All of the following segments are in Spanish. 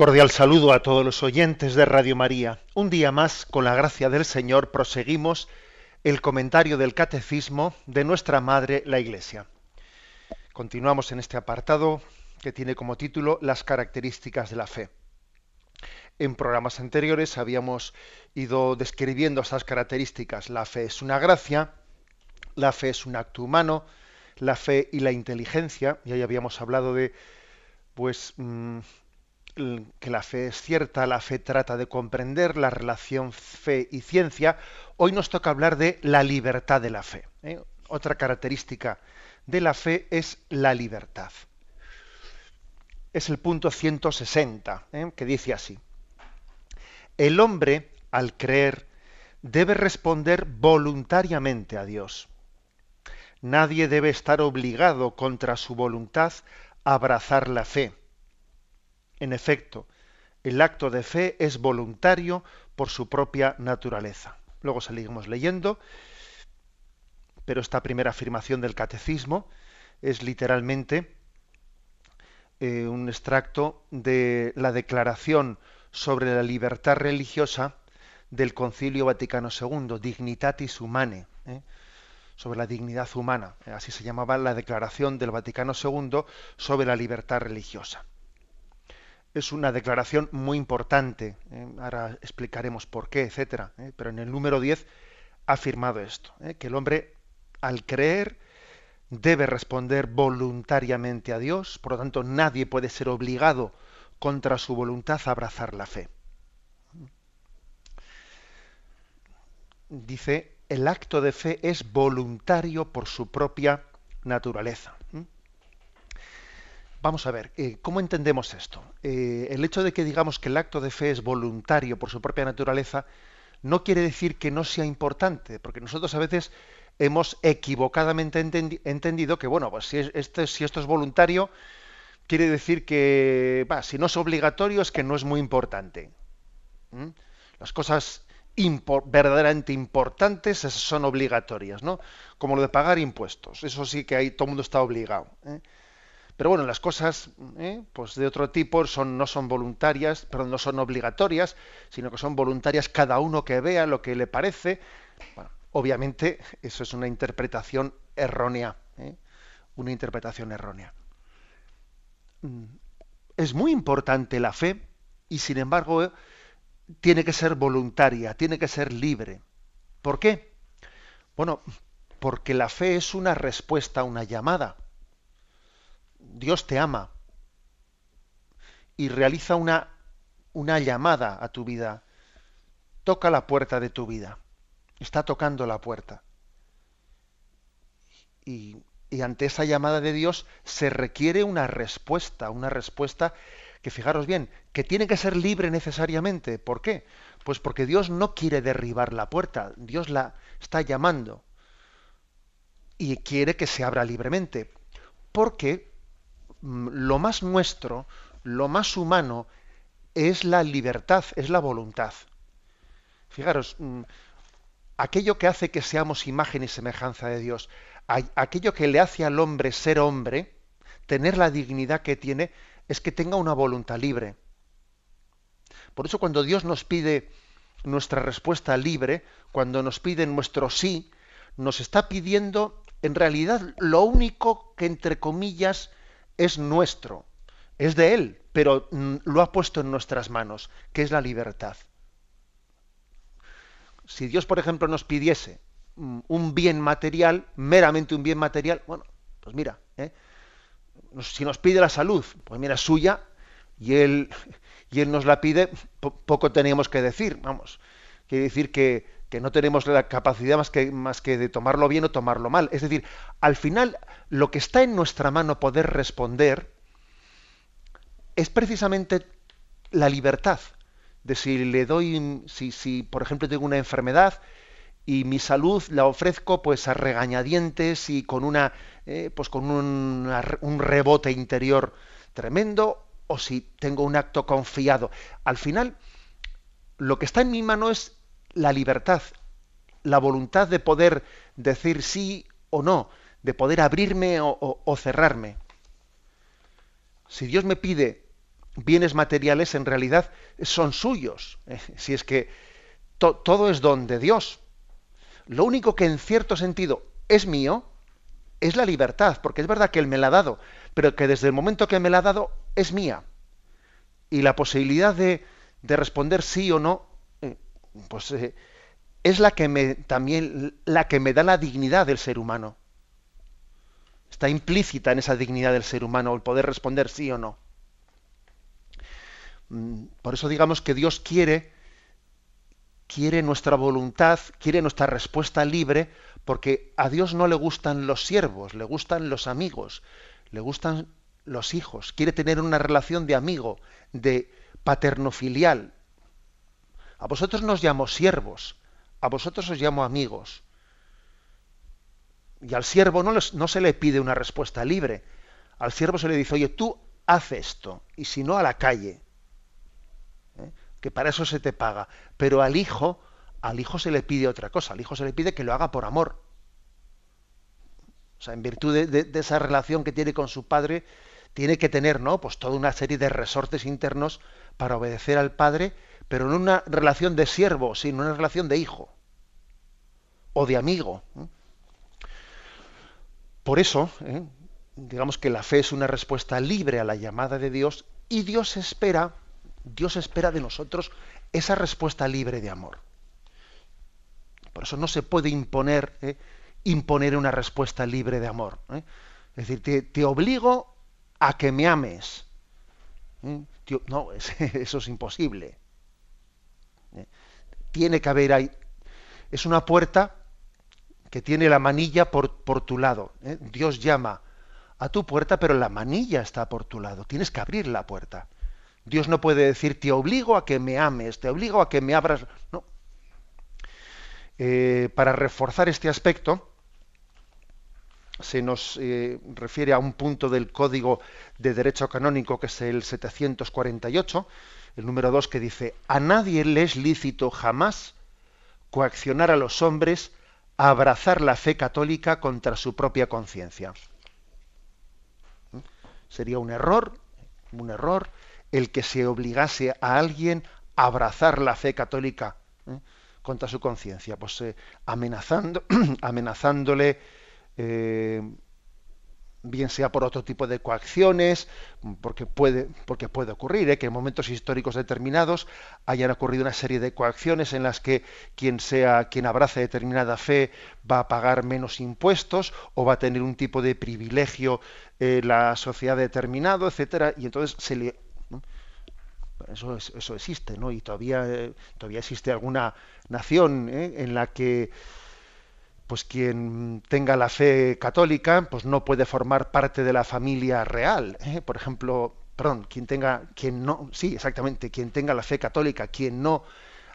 Cordial saludo a todos los oyentes de Radio María. Un día más, con la gracia del Señor, proseguimos el comentario del Catecismo de nuestra Madre, la Iglesia. Continuamos en este apartado que tiene como título Las características de la fe. En programas anteriores habíamos ido describiendo esas características. La fe es una gracia, la fe es un acto humano, la fe y la inteligencia, y ahí habíamos hablado de pues mm, que la fe es cierta, la fe trata de comprender la relación fe y ciencia, hoy nos toca hablar de la libertad de la fe. ¿eh? Otra característica de la fe es la libertad. Es el punto 160, ¿eh? que dice así. El hombre, al creer, debe responder voluntariamente a Dios. Nadie debe estar obligado contra su voluntad a abrazar la fe en efecto, el acto de fe es voluntario por su propia naturaleza. Luego seguimos leyendo, pero esta primera afirmación del catecismo es literalmente eh, un extracto de la declaración sobre la libertad religiosa del Concilio Vaticano II, Dignitatis Humanae, ¿eh? sobre la dignidad humana. Así se llamaba la declaración del Vaticano II sobre la libertad religiosa es una declaración muy importante. ¿eh? Ahora explicaremos por qué, etcétera. ¿eh? Pero en el número 10 ha afirmado esto, ¿eh? que el hombre, al creer, debe responder voluntariamente a Dios, por lo tanto nadie puede ser obligado contra su voluntad a abrazar la fe. Dice, el acto de fe es voluntario por su propia naturaleza. Vamos a ver, eh, ¿cómo entendemos esto? Eh, el hecho de que digamos que el acto de fe es voluntario por su propia naturaleza no quiere decir que no sea importante, porque nosotros a veces hemos equivocadamente entendido que, bueno, pues si, este, si esto es voluntario, quiere decir que, si no es obligatorio es que no es muy importante. Las cosas verdaderamente importantes son obligatorias, ¿no? Como lo de pagar impuestos. Eso sí que ahí todo el mundo está obligado. ¿eh? Pero bueno, las cosas ¿eh? pues de otro tipo son, no son voluntarias, pero no son obligatorias, sino que son voluntarias cada uno que vea lo que le parece. obviamente eso es una interpretación errónea, ¿eh? una interpretación errónea. Mm, es muy importante la fe y sin embargo tiene que ser voluntaria, tiene que ser libre. ¿Por qué? Bueno, porque la fe es una respuesta a una llamada. Dios te ama y realiza una, una llamada a tu vida. Toca la puerta de tu vida. Está tocando la puerta. Y, y, ante esa llamada de Dios se requiere una respuesta, una respuesta que fijaros bien, que tiene que ser libre necesariamente. ¿Por qué? Pues porque Dios no quiere derribar la puerta, Dios la está llamando y quiere que se abra libremente. Porque lo más nuestro, lo más humano, es la libertad, es la voluntad. Fijaros, mm, aquello que hace que seamos imagen y semejanza de Dios, aquello que le hace al hombre ser hombre, tener la dignidad que tiene, es que tenga una voluntad libre. Por eso cuando Dios nos pide nuestra respuesta libre, cuando nos pide nuestro sí, nos está pidiendo en realidad lo único que entre comillas es nuestro, es de Él, pero mm, lo ha puesto en nuestras manos, que es la libertad. Si Dios, por ejemplo, nos pidiese mm, un bien material, meramente un bien material, bueno, pues mira, ¿eh? si nos pide la salud, pues mira, es suya, y Él, y él nos la pide, poco tenemos que decir, vamos. Quiere decir que, que no tenemos la capacidad más que, más que de tomarlo bien o tomarlo mal. Es decir, al final lo que está en nuestra mano poder responder es precisamente la libertad de si le doy, si, si por ejemplo tengo una enfermedad y mi salud la ofrezco pues a regañadientes y con una, eh, pues con un, un rebote interior tremendo o si tengo un acto confiado. Al final, lo que está en mi mano es la libertad, la voluntad de poder decir sí o no, de poder abrirme o, cerrarme. Si Dios me pide bienes materiales, en realidad son suyos. Eh, si es que todo es don de Dios. Lo único que en cierto sentido es mío es la libertad, porque es verdad que Él me la ha dado, pero que desde el momento que me la ha dado es mía. Y la posibilidad de, responder sí o no, pues eh, es la que me también la que me da la dignidad del ser humano. Está implícita en esa dignidad del ser humano el poder responder sí o no. Mm, por eso digamos que Dios quiere quiere nuestra voluntad, quiere nuestra respuesta libre, porque a Dios no le gustan los siervos, le gustan los amigos, le gustan los hijos, quiere tener una relación de amigo, de paterno filial. A vosotros nos llamo siervos, a vosotros os llamo amigos. Y al siervo no, se le pide una respuesta libre. Al siervo se le dice, oye, tú haz esto, y si no, a la calle. ¿Eh? Que para eso se te paga. Pero al hijo, al hijo se le pide otra cosa. Al hijo se le pide que lo haga por amor. O sea, en virtud de, esa relación que tiene con su padre, tiene que tener, ¿no? Pues toda una serie de resortes internos para obedecer al padre pero no una relación de siervo, sino una relación de hijo o de amigo. Por eso, ¿eh? digamos que la fe es una respuesta libre a la llamada de Dios y Dios espera, Dios espera de nosotros esa respuesta libre de amor. Por eso no se puede imponer, ¿eh? imponer una respuesta libre de amor. ¿eh? Es decir, te, obligo a que me ames. no, eso es imposible. Tiene que haber ahí. Es una puerta que tiene la manilla por, por tu lado. ¿eh? Dios llama a tu puerta, pero la manilla está por tu lado. Tienes que abrir la puerta. Dios no puede decir, te obligo a que me ames, te obligo a que me abras. No. Eh, para reforzar este aspecto, se nos eh, refiere a un punto del Código de Derecho Canónico, que es el 748, el número 2 que dice, a nadie le es lícito jamás coaccionar a los hombres a abrazar la fe católica contra su propia conciencia. ¿Mm? Sería un error, un error, el que se obligase a alguien a abrazar la fe católica ¿eh? contra su conciencia, pues eh, amenazando, amenazándole eh, bien sea por otro tipo de coacciones, porque puede, porque puede ocurrir, ¿eh? que en momentos históricos determinados hayan ocurrido una serie de coacciones en las que quien sea, quien abrace determinada fe va a pagar menos impuestos o va a tener un tipo de privilegio en la sociedad determinado, etcétera, y entonces se le eso, eso existe, ¿no? Y todavía, eh, todavía existe alguna nación ¿eh? en la que pues quien tenga la fe católica, pues no puede formar parte de la familia real. ¿eh? Por ejemplo, perdón, quien tenga, quien no, sí, exactamente, quien tenga la fe católica, quien no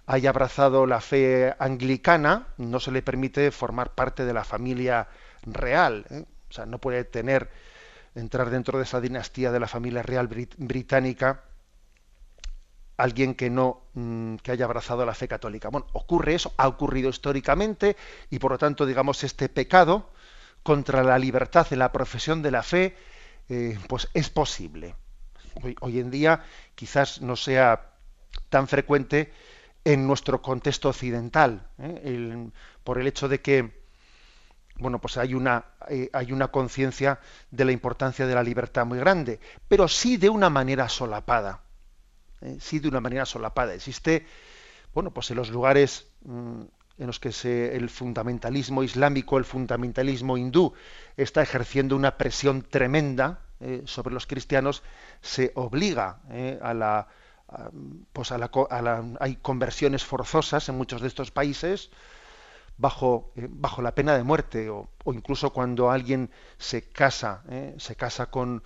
haya abrazado la fe anglicana, no se le permite formar parte de la familia real. ¿eh? O sea, no puede tener, entrar dentro de esa dinastía de la familia real británica alguien que no mm, que haya abrazado la fe católica. Bueno, ocurre eso, ha ocurrido históricamente y por lo tanto, digamos, este pecado contra la libertad en la profesión de la fe, eh, pues es posible. Hoy, en día quizás no sea tan frecuente en nuestro contexto occidental, ¿eh? por el hecho de que bueno, pues hay una, eh, hay una conciencia de la importancia de la libertad muy grande, pero sí de una manera solapada. ¿Eh? sí de una manera solapada. Existe, bueno, pues en los lugares mm, en los que se, el fundamentalismo islámico, el fundamentalismo hindú está ejerciendo una presión tremenda eh, sobre los cristianos, se obliga eh, a la pues a la, hay conversiones forzosas en muchos de estos países bajo, bajo la pena de muerte o, incluso cuando alguien se casa se casa con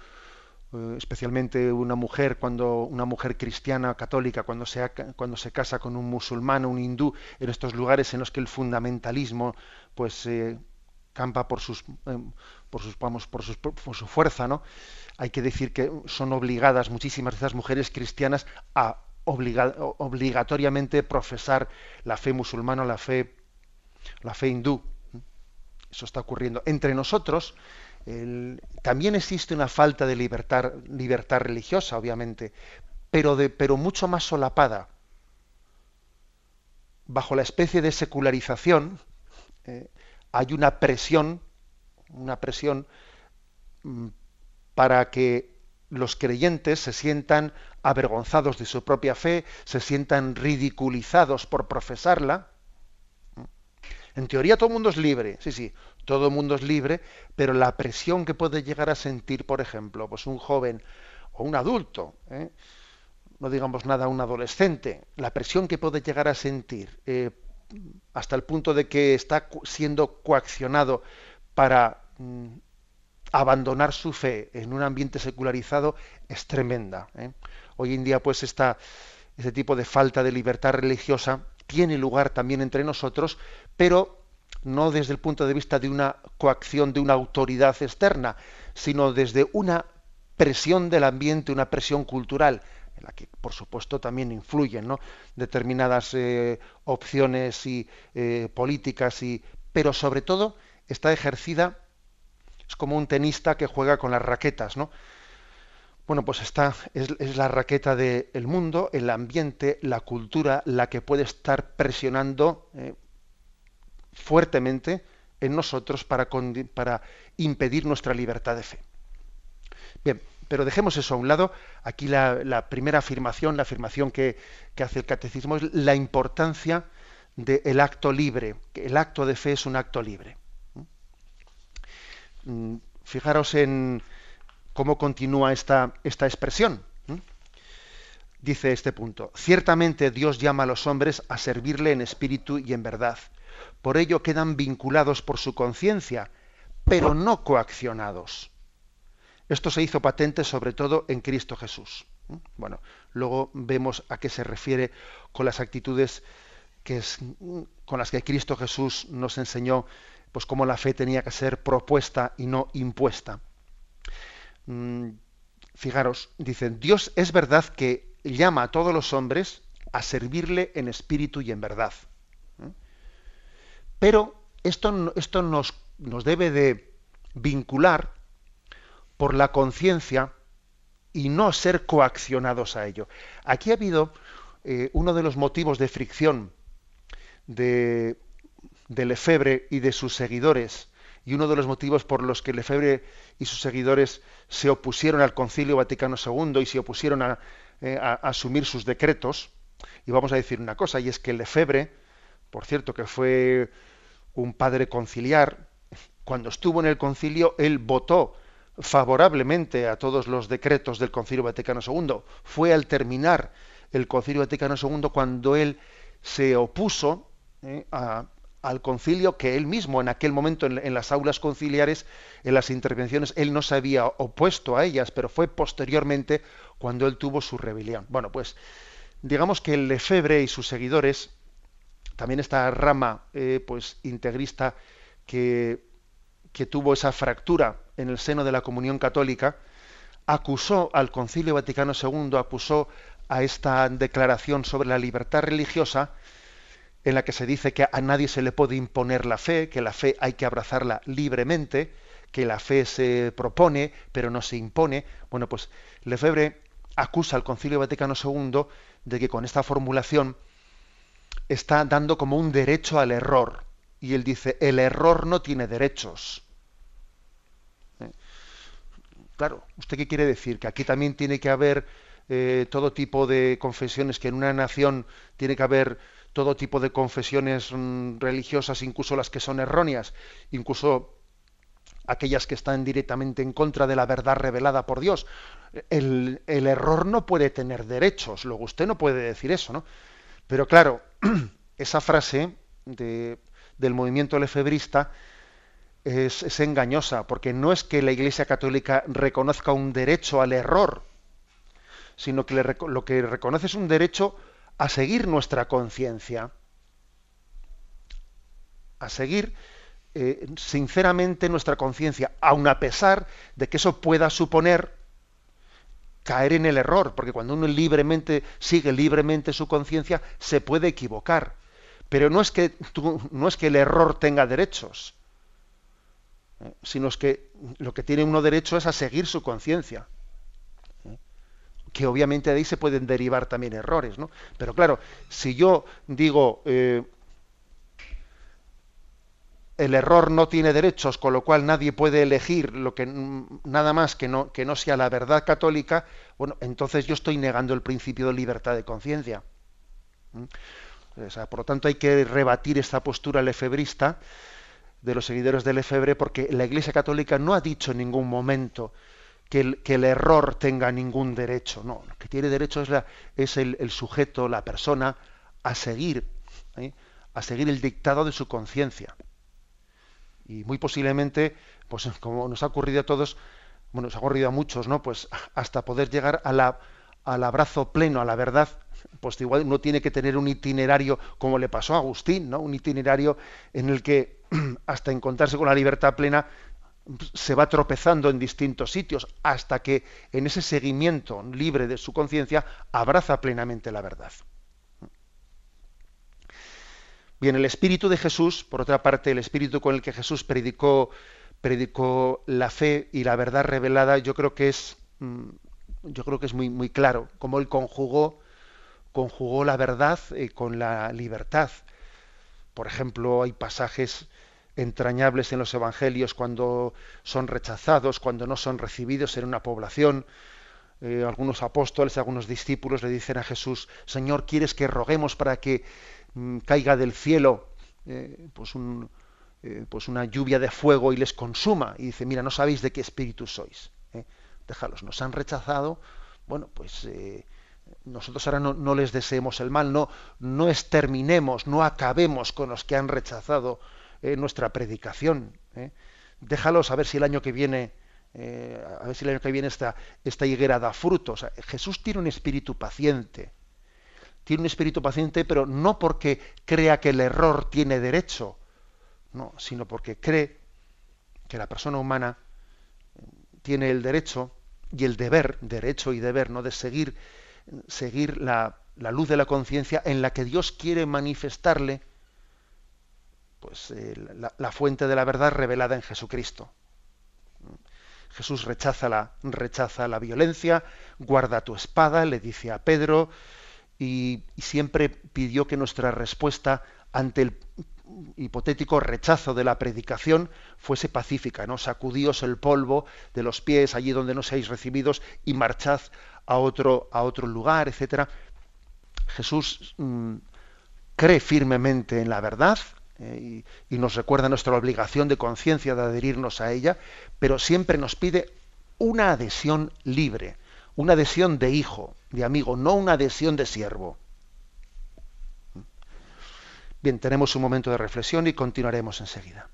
especialmente una mujer cuando una mujer cristiana católica cuando se cuando se casa con un musulmán un hindú en estos lugares en los que el fundamentalismo pues eh, campa por sus eh, por sus vamos por, sus, por su fuerza no hay que decir que son obligadas muchísimas de esas mujeres cristianas a obligatoriamente profesar la fe musulmana la fe la fe hindú. Eso está ocurriendo entre nosotros también existe una falta de libertad, libertad religiosa, obviamente, pero, de, pero mucho más solapada. Bajo la especie de secularización eh, hay una presión, una presión mm, para que los creyentes se sientan avergonzados de su propia fe, se sientan ridiculizados por profesarla. En teoría todo el mundo es libre, sí, sí, todo el mundo es libre, pero la presión que puede llegar a sentir, por ejemplo, pues un joven o un adulto, ¿eh? no digamos nada un adolescente, la presión que puede llegar a sentir eh, hasta el punto de que está siendo coaccionado para mm, abandonar su fe en un ambiente secularizado es tremenda. ¿eh? Hoy en día, pues, esta, ese tipo de falta de libertad religiosa tiene lugar también entre nosotros, pero no desde el punto de vista de una coacción de una autoridad externa, sino desde una presión del ambiente, una presión cultural, en la que por supuesto también influyen ¿no? determinadas eh, opciones y eh, políticas, y, pero sobre todo está ejercida, es como un tenista que juega con las raquetas, ¿no? Bueno, pues esta es, la raqueta del mundo, el ambiente, la cultura, la que puede estar presionando eh, fuertemente en nosotros para, impedir nuestra libertad de fe. Bien, pero dejemos eso a un lado. Aquí la, primera afirmación, la afirmación que, hace el catecismo es la importancia del acto libre, que el acto de fe es un acto libre. Mm, fijaros en cómo continúa esta, esta expresión. Dice este punto, ciertamente Dios llama a los hombres a servirle en espíritu y en verdad por ello quedan vinculados por su conciencia, pero no coaccionados. Esto se hizo patente sobre todo en Cristo Jesús. Bueno, luego vemos a qué se refiere con las actitudes con las que Cristo Jesús nos enseñó, pues cómo la fe tenía que ser propuesta y no impuesta. Mm, fijaros, dicen, Dios es verdad que llama a todos los hombres a servirle en espíritu y en verdad. Pero esto, esto nos, nos, debe de vincular por la conciencia y no ser coaccionados a ello. Aquí ha habido eh, uno de los motivos de fricción de, de Lefebvre y de sus seguidores, y uno de los motivos por los que Lefebvre y sus seguidores se opusieron al Concilio Vaticano II y se opusieron a, eh, a asumir sus decretos, y vamos a decir una cosa, y es que Lefebvre, por cierto, que fue un padre conciliar, cuando estuvo en el concilio, él votó favorablemente a todos los decretos del Concilio Vaticano II. Fue al terminar el Concilio Vaticano II cuando él se opuso eh, al concilio que él mismo en aquel momento en, las aulas conciliares, en las intervenciones, él no se había opuesto a ellas, pero fue posteriormente cuando él tuvo su rebelión. Bueno, pues digamos que Lefebvre y sus seguidores también esta rama eh, pues integrista que, que tuvo esa fractura en el seno de la comunión católica, acusó al Concilio Vaticano II, acusó a esta declaración sobre la libertad religiosa, en la que se dice que a nadie se le puede imponer la fe, que la fe hay que abrazarla libremente, que la fe se propone, pero no se impone. Bueno, pues Lefebvre acusa al Concilio Vaticano II de que con esta formulación está dando como un derecho al error. Y él dice, el error no tiene derechos. ¿Eh? Claro, ¿usted qué quiere decir? Que aquí también tiene que haber eh, todo tipo de confesiones, que en una nación tiene que haber todo tipo de confesiones mm, religiosas, incluso las que son erróneas, incluso aquellas que están directamente en contra de la verdad revelada por Dios. El, el error no puede tener derechos, luego usted no puede decir eso, ¿no? Pero claro, esa frase del movimiento lefebrista es, engañosa, porque no es que la Iglesia Católica reconozca un derecho al error, sino que lo que reconoce es un derecho a seguir nuestra conciencia, a seguir eh, sinceramente nuestra conciencia, aun a pesar de que eso pueda suponer caer en el error, porque cuando uno libremente sigue libremente su conciencia, se puede equivocar. Pero no es que no es que el error tenga derechos, ¿eh? sino es que lo que tiene uno derecho es a seguir su conciencia. ¿eh? Que obviamente de ahí se pueden derivar también errores, ¿no? Pero claro, si yo digo eh, el error no tiene derechos, con lo cual nadie puede elegir lo que nada más que no, que no sea la verdad católica, bueno, entonces yo estoy negando el principio de libertad de conciencia. por lo tanto, hay que rebatir esta postura lefebrista de los seguidores del Lefebvre, porque la Iglesia Católica no ha dicho en ningún momento que el, que el error tenga ningún derecho. No, lo que tiene derecho es, la, es el, sujeto, la persona, a seguir, ¿eh? a seguir el dictado de su conciencia y muy posiblemente, pues como nos ha ocurrido a todos, bueno, nos ha ocurrido a muchos, ¿no? Pues hasta poder llegar al abrazo pleno, a la verdad, pues igual uno tiene que tener un itinerario como le pasó a Agustín, ¿no? Un itinerario en el que hasta encontrarse con la libertad plena se va tropezando en distintos sitios hasta que en ese seguimiento libre de su conciencia abraza plenamente la verdad. Bien, el espíritu de Jesús, por otra parte, el espíritu con el que Jesús predicó, predicó la fe y la verdad revelada, yo creo que es, mm, yo creo que es muy, muy claro, cómo él conjugó, conjugó la verdad eh, con la libertad. Por ejemplo, hay pasajes entrañables en los evangelios cuando son rechazados, cuando no son recibidos en una población. Eh, algunos apóstoles, algunos discípulos le dicen a Jesús, Señor, ¿quieres que roguemos para que caiga del cielo eh, pues, eh, pues, una lluvia de fuego y les consuma. Y dice, mira, no sabéis de qué espíritu sois. ¿eh? Déjalos, nos han rechazado. Bueno, pues nosotros ahora no, les deseemos el mal, no, no exterminemos, no acabemos con los que han rechazado nuestra predicación. Déjalos a ver si el año que viene, a ver si el año que viene esta, esta higuera da frutos. Jesús tiene un espíritu paciente tiene un espíritu paciente, pero no porque crea que el error tiene derecho, no, sino porque cree que la persona humana tiene el derecho y el deber, derecho y deber, ¿no? de seguir, seguir la, luz de la conciencia en la que Dios quiere manifestarle pues, eh, la, la, fuente de la verdad revelada en Jesucristo. Jesús rechaza la, rechaza la violencia, guarda tu espada, le dice a Pedro, y, siempre pidió que nuestra respuesta ante el hipotético rechazo de la predicación fuese pacífica, ¿no? Sacudíos el polvo de los pies allí donde no seáis recibidos y marchad a otro, a otro lugar, etcétera. Jesús mm, cree firmemente en la verdad eh, y, y, nos recuerda nuestra obligación de conciencia de adherirnos a ella, pero siempre nos pide una adhesión libre, una adhesión de hijo, de amigo, no una adhesión de siervo. Bien, tenemos un momento de reflexión y continuaremos enseguida.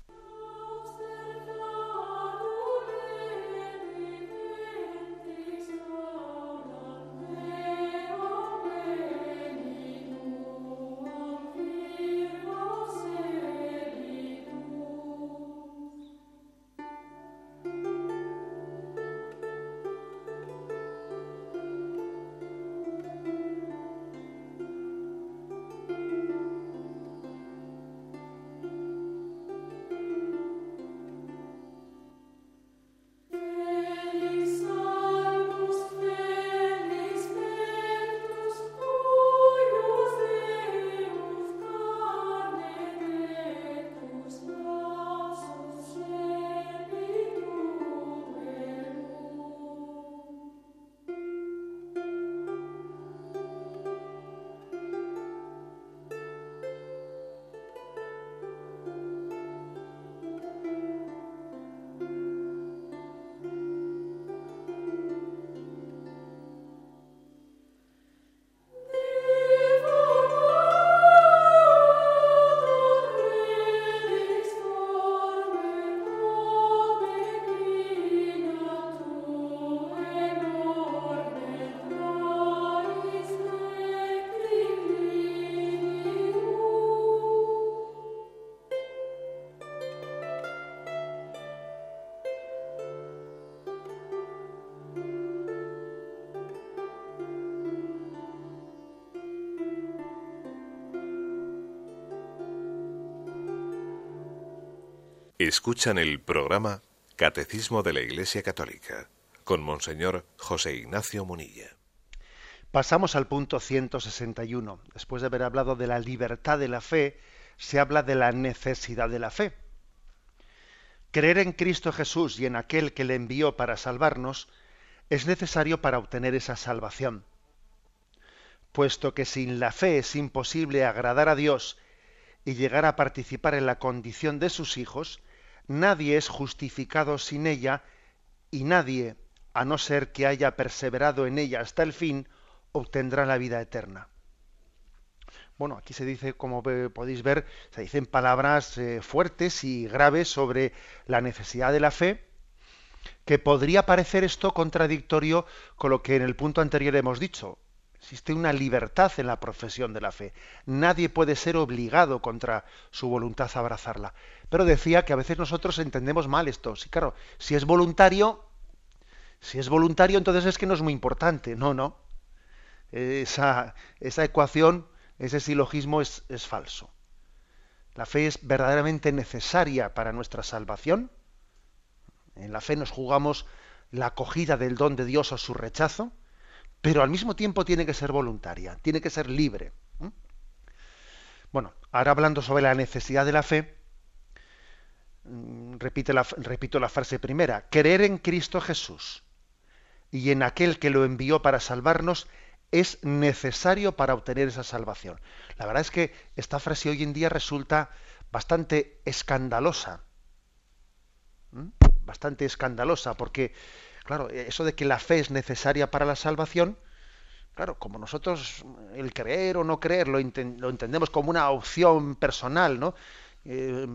Escuchan el programa Catecismo de la Iglesia Católica con Monseñor José Ignacio Munilla. Pasamos al punto 161. Después de haber hablado de la libertad de la fe, se habla de la necesidad de la fe. Creer en Cristo Jesús y en aquel que le envió para salvarnos es necesario para obtener esa salvación. Puesto que sin la fe es imposible agradar a Dios y llegar a participar en la condición de sus hijos, nadie es justificado sin ella y nadie, a no ser que haya perseverado en ella hasta el fin, obtendrá la vida eterna. Bueno, aquí se dice, como podéis ver, se dicen palabras eh, fuertes y graves sobre la necesidad de la fe, que podría parecer esto contradictorio con lo que en el punto anterior hemos dicho. Existe una libertad en la profesión de la fe. Nadie puede ser obligado contra su voluntad a abrazarla. Pero decía que a veces nosotros entendemos mal esto. Sí, claro, si es voluntario, si es voluntario, entonces es que no es muy importante. No, no. Esa, esa ecuación, ese silogismo es, es falso. La fe es verdaderamente necesaria para nuestra salvación. En la fe nos jugamos la acogida del don de Dios o su rechazo pero al mismo tiempo tiene que ser voluntaria, tiene que ser libre. Bueno, ahora hablando sobre la necesidad de la fe, mm, repito la frase primera, creer en Cristo Jesús y en aquel que lo envió para salvarnos es necesario para obtener esa salvación. La verdad es que esta frase hoy en día resulta bastante escandalosa, bastante escandalosa, porque Claro, eso de que la fe es necesaria para la salvación, claro, como nosotros el creer o no creer lo, entendemos como una opción personal, ¿no? Eh,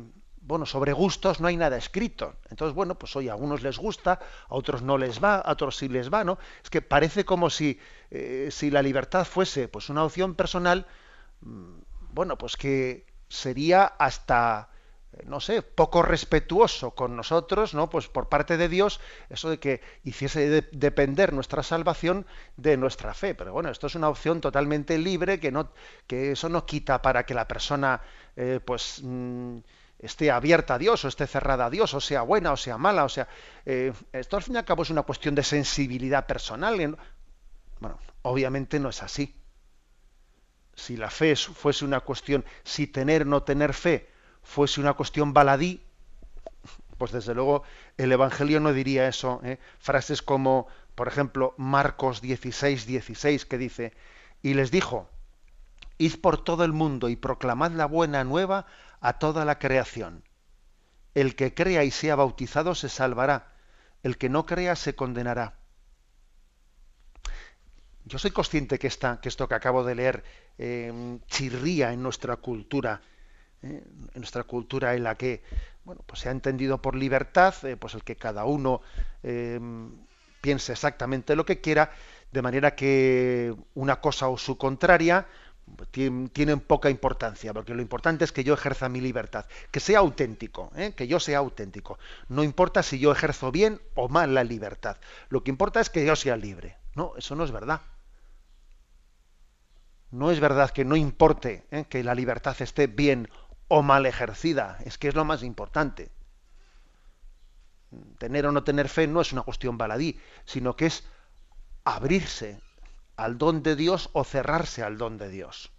bueno, sobre gustos no hay nada escrito. Entonces, bueno, pues hoy a unos les gusta, a otros no les va, a otros sí les va, ¿no? Es que parece como si, eh, si la libertad fuese pues una opción personal, mm, bueno, pues que sería hasta no sé, poco respetuoso con nosotros, ¿no? Pues por parte de Dios, eso de que hiciese depender nuestra salvación de nuestra fe. Pero bueno, esto es una opción totalmente libre, que no, que eso no quita para que la persona, eh, pues mm, esté abierta a Dios o esté cerrada a Dios, o sea buena o sea mala, o sea, eh, esto al fin y al cabo es una cuestión de sensibilidad personal. Bueno, obviamente no es así. Si la fe fuese una cuestión, si tener o no tener fe fuese una cuestión baladí, pues desde luego el Evangelio no diría eso. ¿eh? Frases como, por ejemplo, Marcos 16, 16, que dice, y les dijo, id por todo el mundo y proclamad la buena nueva a toda la creación. El que crea y sea bautizado se salvará, el que no crea se condenará. Yo soy consciente que, esta, que esto que acabo de leer eh, chirría en nuestra cultura ¿eh? en nuestra cultura en la que bueno, pues se ha entendido por libertad, eh, pues el que cada uno em, piense exactamente lo que quiera, de manera que una cosa o su contraria pues, tienen, poca importancia, porque lo importante es que yo ejerza mi libertad, que sea auténtico, ¿eh? que yo sea auténtico. No importa si yo ejerzo bien o mal la libertad, lo que importa es que yo sea libre. No, eso no es verdad. No es verdad que no importe que la libertad esté bien o mal ejercida. Es que es lo más importante. Tener o no tener fe no es una cuestión baladí, sino que es abrirse al don de Dios o cerrarse al don de Dios.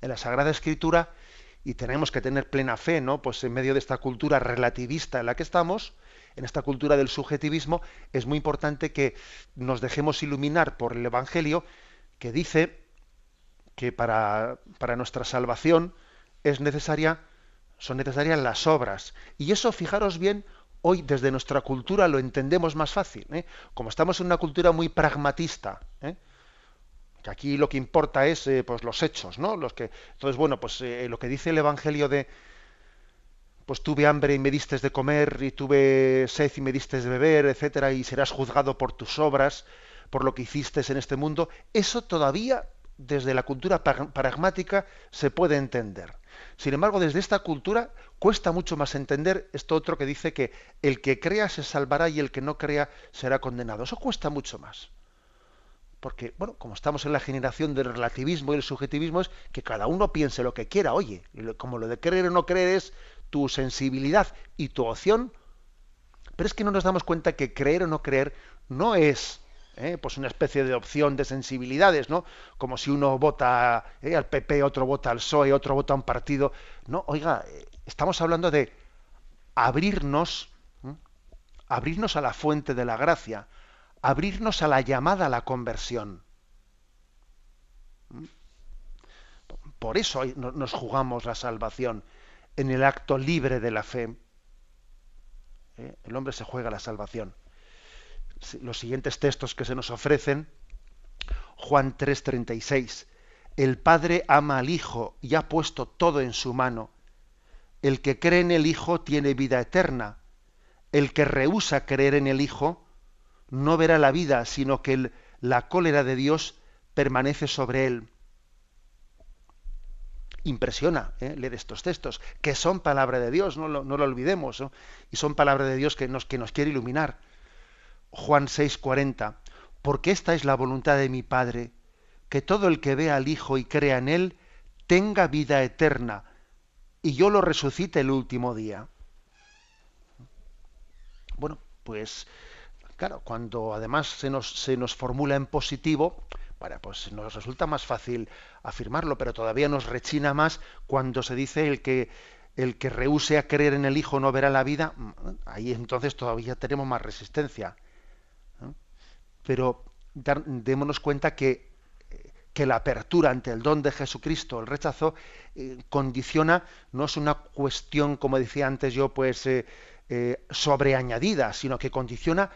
En la Sagrada Escritura, y tenemos que tener plena fe, ¿no? Pues en medio de esta cultura relativista en la que estamos, en esta cultura del subjetivismo, es muy importante que nos dejemos iluminar por el Evangelio, que dice que para, para nuestra salvación, es necesaria, son necesarias las obras. Y eso, fijaros bien, hoy desde nuestra cultura lo entendemos más fácil. ¿eh? Como estamos en una cultura muy pragmatista, ¿eh? que aquí lo que importa es eh, pues los hechos, ¿no? Los que, entonces, bueno, pues lo que dice el Evangelio de pues tuve hambre y me diste de comer, y tuve sed y me diste de beber, etcétera, y serás juzgado por tus obras, por lo que hiciste en este mundo, eso todavía desde la cultura pragmática se puede entender. Sin embargo, desde esta cultura cuesta mucho más entender esto otro que dice que el que crea se salvará y el que no crea será condenado. Eso cuesta mucho más. Porque, bueno, como estamos en la generación del relativismo y el subjetivismo, es que cada uno piense lo que quiera. Oye, como lo de creer o no creer es tu sensibilidad y tu opción, pero es que no nos damos cuenta que creer o no creer no es ¿eh? pues una especie de opción de sensibilidades, ¿no? Como si uno vota ¿eh? al PP, otro vota al PSOE, otro vota a un partido. No, oiga, eh, estamos hablando de abrirnos, abrirnos a la fuente de la gracia, abrirnos a la llamada a la conversión. Por eso nos jugamos la salvación en el acto libre de la fe. El hombre se juega la salvación los siguientes textos que se nos ofrecen, Juan 3:36, el Padre ama al Hijo y ha puesto todo en su mano. El que cree en el Hijo tiene vida eterna. El que rehúsa creer en el Hijo no verá la vida, sino que la cólera de Dios permanece sobre él. Impresiona ¿eh? leer estos textos, que son palabra de Dios, no lo, olvidemos, y son palabra de Dios que nos, que nos quiere iluminar. Juan 6:40, porque esta es la voluntad de mi Padre, que todo el que vea al Hijo y crea en Él tenga vida eterna, y yo lo resucite el último día. Bueno, pues claro, cuando además se nos, se nos formula en positivo, bueno, pues nos resulta más fácil afirmarlo, pero todavía nos rechina más cuando se dice el que el que rehúse a creer en el Hijo no verá la vida, ahí entonces todavía tenemos más resistencia pero démonos cuenta que, que, la apertura ante el don de Jesucristo, el rechazo, eh, condiciona, no es una cuestión, como decía antes yo, pues eh, eh, sobreañadida, sino que condiciona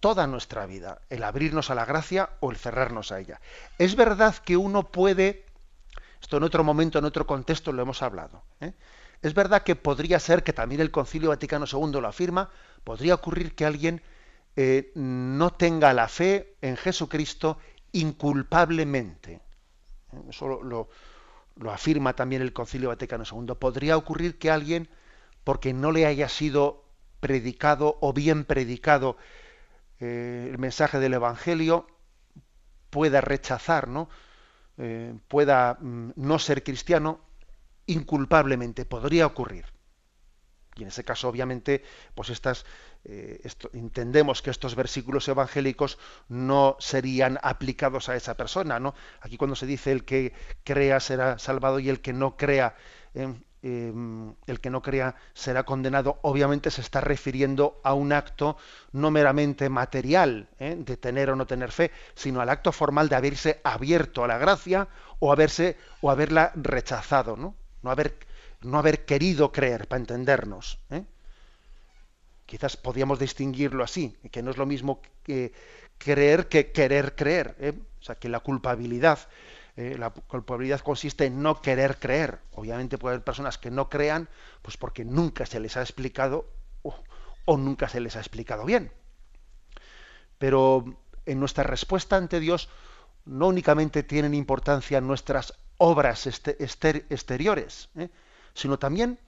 toda nuestra vida, el abrirnos a la gracia o el cerrarnos a ella. Es verdad que uno puede, esto en otro momento, en otro contexto lo hemos hablado, es verdad que podría ser, que también el Concilio Vaticano II lo afirma, podría ocurrir que alguien eh, no tenga la fe en Jesucristo inculpablemente. Eso lo, afirma también el Concilio Vaticano II. Podría ocurrir que alguien, porque no le haya sido predicado o bien predicado eh, el mensaje del Evangelio, pueda rechazar, ¿no? Eh, pueda mm, no ser cristiano inculpablemente. Podría ocurrir. Y en ese caso, obviamente, pues estas, eh, entendemos que estos versículos evangélicos no serían aplicados a esa persona, ¿no? Aquí cuando se dice el que crea será salvado y el que no crea, em, em, el que no crea será condenado, obviamente se está refiriendo a un acto no meramente material, ¿eh? de tener o no tener fe, sino al acto formal de haberse abierto a la gracia o haberse o haberla rechazado, ¿no? No haber no haber querido creer, para entendernos. ¿eh? Quizás podíamos distinguirlo así, que no es lo mismo que creer que querer creer. ¿eh? O sea, que la culpabilidad, eh, la culpabilidad consiste en no querer creer. Obviamente puede haber personas que no crean, pues porque nunca se les ha explicado o nunca se les ha explicado bien. Pero en nuestra respuesta ante Dios no únicamente tienen importancia nuestras obras exteriores, ¿eh? Sino también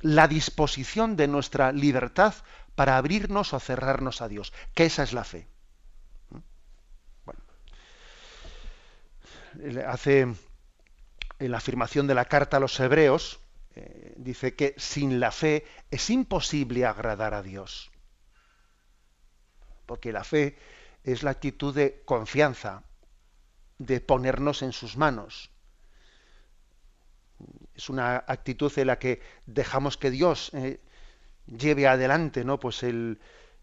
la disposición de nuestra libertad para abrirnos o cerrarnos a Dios, que esa es la fe. ¿Mm? Bueno, hace en la afirmación de la carta a los hebreos, eh, dice que sin la fe es imposible agradar a Dios. Porque la fe es la actitud de confianza, de ponernos en sus manos es una actitud en la que dejamos que Dios eh, lleve adelante ¿no? pues el,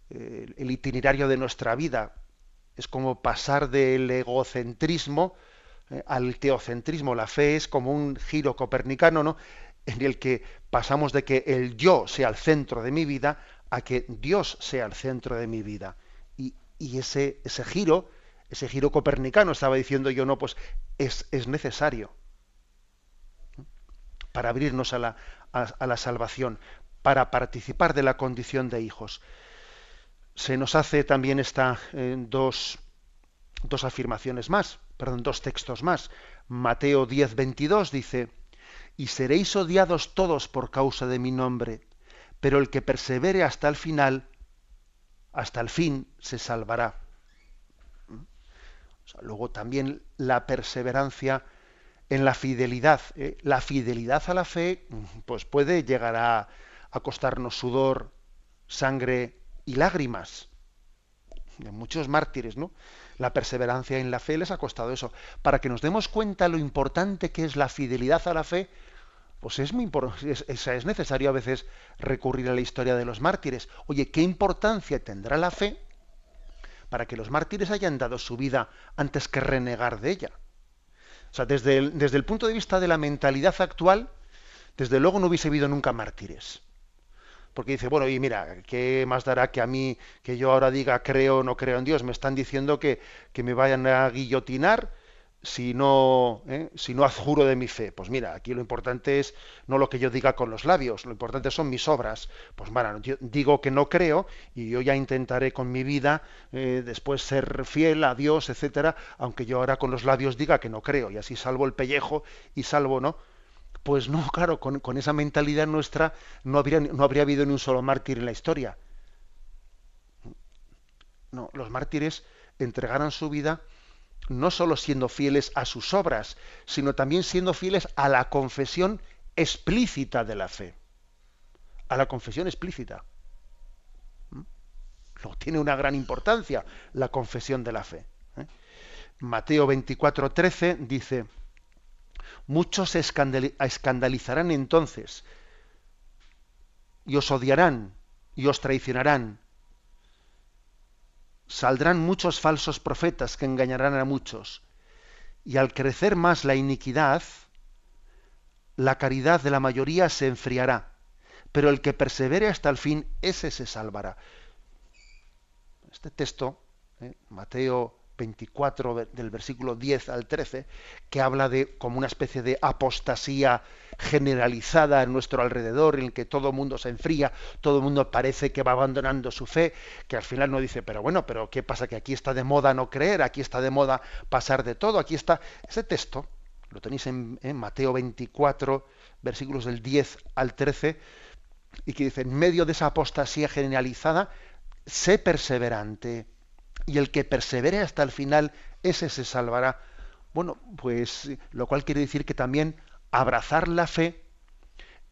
el, itinerario de nuestra vida. Es como pasar del egocentrismo eh, al teocentrismo. La fe es como un giro copernicano, ¿no? en el que pasamos de que el yo sea el centro de mi vida a que Dios sea el centro de mi vida. Y, y ese, ese giro, ese giro copernicano, estaba diciendo yo, no, pues es, es necesario para abrirnos a la, a, la salvación, para participar de la condición de hijos. Se nos hace también esta, eh, dos, dos afirmaciones más, perdón, dos textos más. Mateo 10, 22 dice, y seréis odiados todos por causa de mi nombre, pero el que persevere hasta el final, hasta el fin, se salvará. luego también la perseverancia en la fidelidad. ¿eh? La fidelidad a la fe, pues puede llegar a, costarnos sudor, sangre y lágrimas. Muchos mártires, ¿no? La perseverancia en la fe les ha costado eso. Para que nos demos cuenta lo importante que es la fidelidad a la fe, pues es muy es, es necesario a veces recurrir a la historia de los mártires. Oye, ¿qué importancia tendrá la fe para que los mártires hayan dado su vida antes que renegar de ella? O sea, desde el, desde el punto de vista de la mentalidad actual, desde luego no hubiese habido nunca mártires. Porque dice, bueno, y mira, ¿qué más dará que a mí, que yo ahora diga creo o no creo en Dios? Me están diciendo que, que me vayan a guillotinar si no, ¿eh? si no adjuro de mi fe. Pues mira, aquí lo importante es no lo que yo diga con los labios, lo importante son mis obras. Pues bueno, yo digo que no creo y yo ya intentaré con mi vida eh, después ser fiel a Dios, etcétera, aunque yo ahora con los labios diga que no creo y así salvo el pellejo y salvo, ¿no? Pues no, claro, con, con esa mentalidad nuestra no habría, no habría habido ni un solo mártir en la historia. No, los mártires entregaron su vida no solo siendo fieles a sus obras, sino también siendo fieles a la confesión explícita de la fe. A la confesión explícita. ¿Mm? Lo tiene una gran importancia la confesión de la fe. ¿eh? Mateo 24, 13 dice, muchos se escandalizarán entonces y os odiarán y os traicionarán saldrán muchos falsos profetas que engañarán a muchos. Y al crecer más la iniquidad, la caridad de la mayoría se enfriará. Pero el que persevere hasta el fin, ese se salvará. Este texto, ¿eh? Mateo 24 del versículo 10 al 13, que habla de como una especie de apostasía generalizada en nuestro alrededor, en el que todo el mundo se enfría, todo el mundo parece que va abandonando su fe, que al final no dice, pero bueno, pero ¿qué pasa? Que aquí está de moda no creer, aquí está de moda pasar de todo, aquí está ese texto, lo tenéis en, en Mateo 24, versículos del 10 al 13, y que dice, en medio de esa apostasía generalizada, sé perseverante y el que persevere hasta el final, ese se salvará. Bueno, pues lo cual quiere decir que también abrazar la fe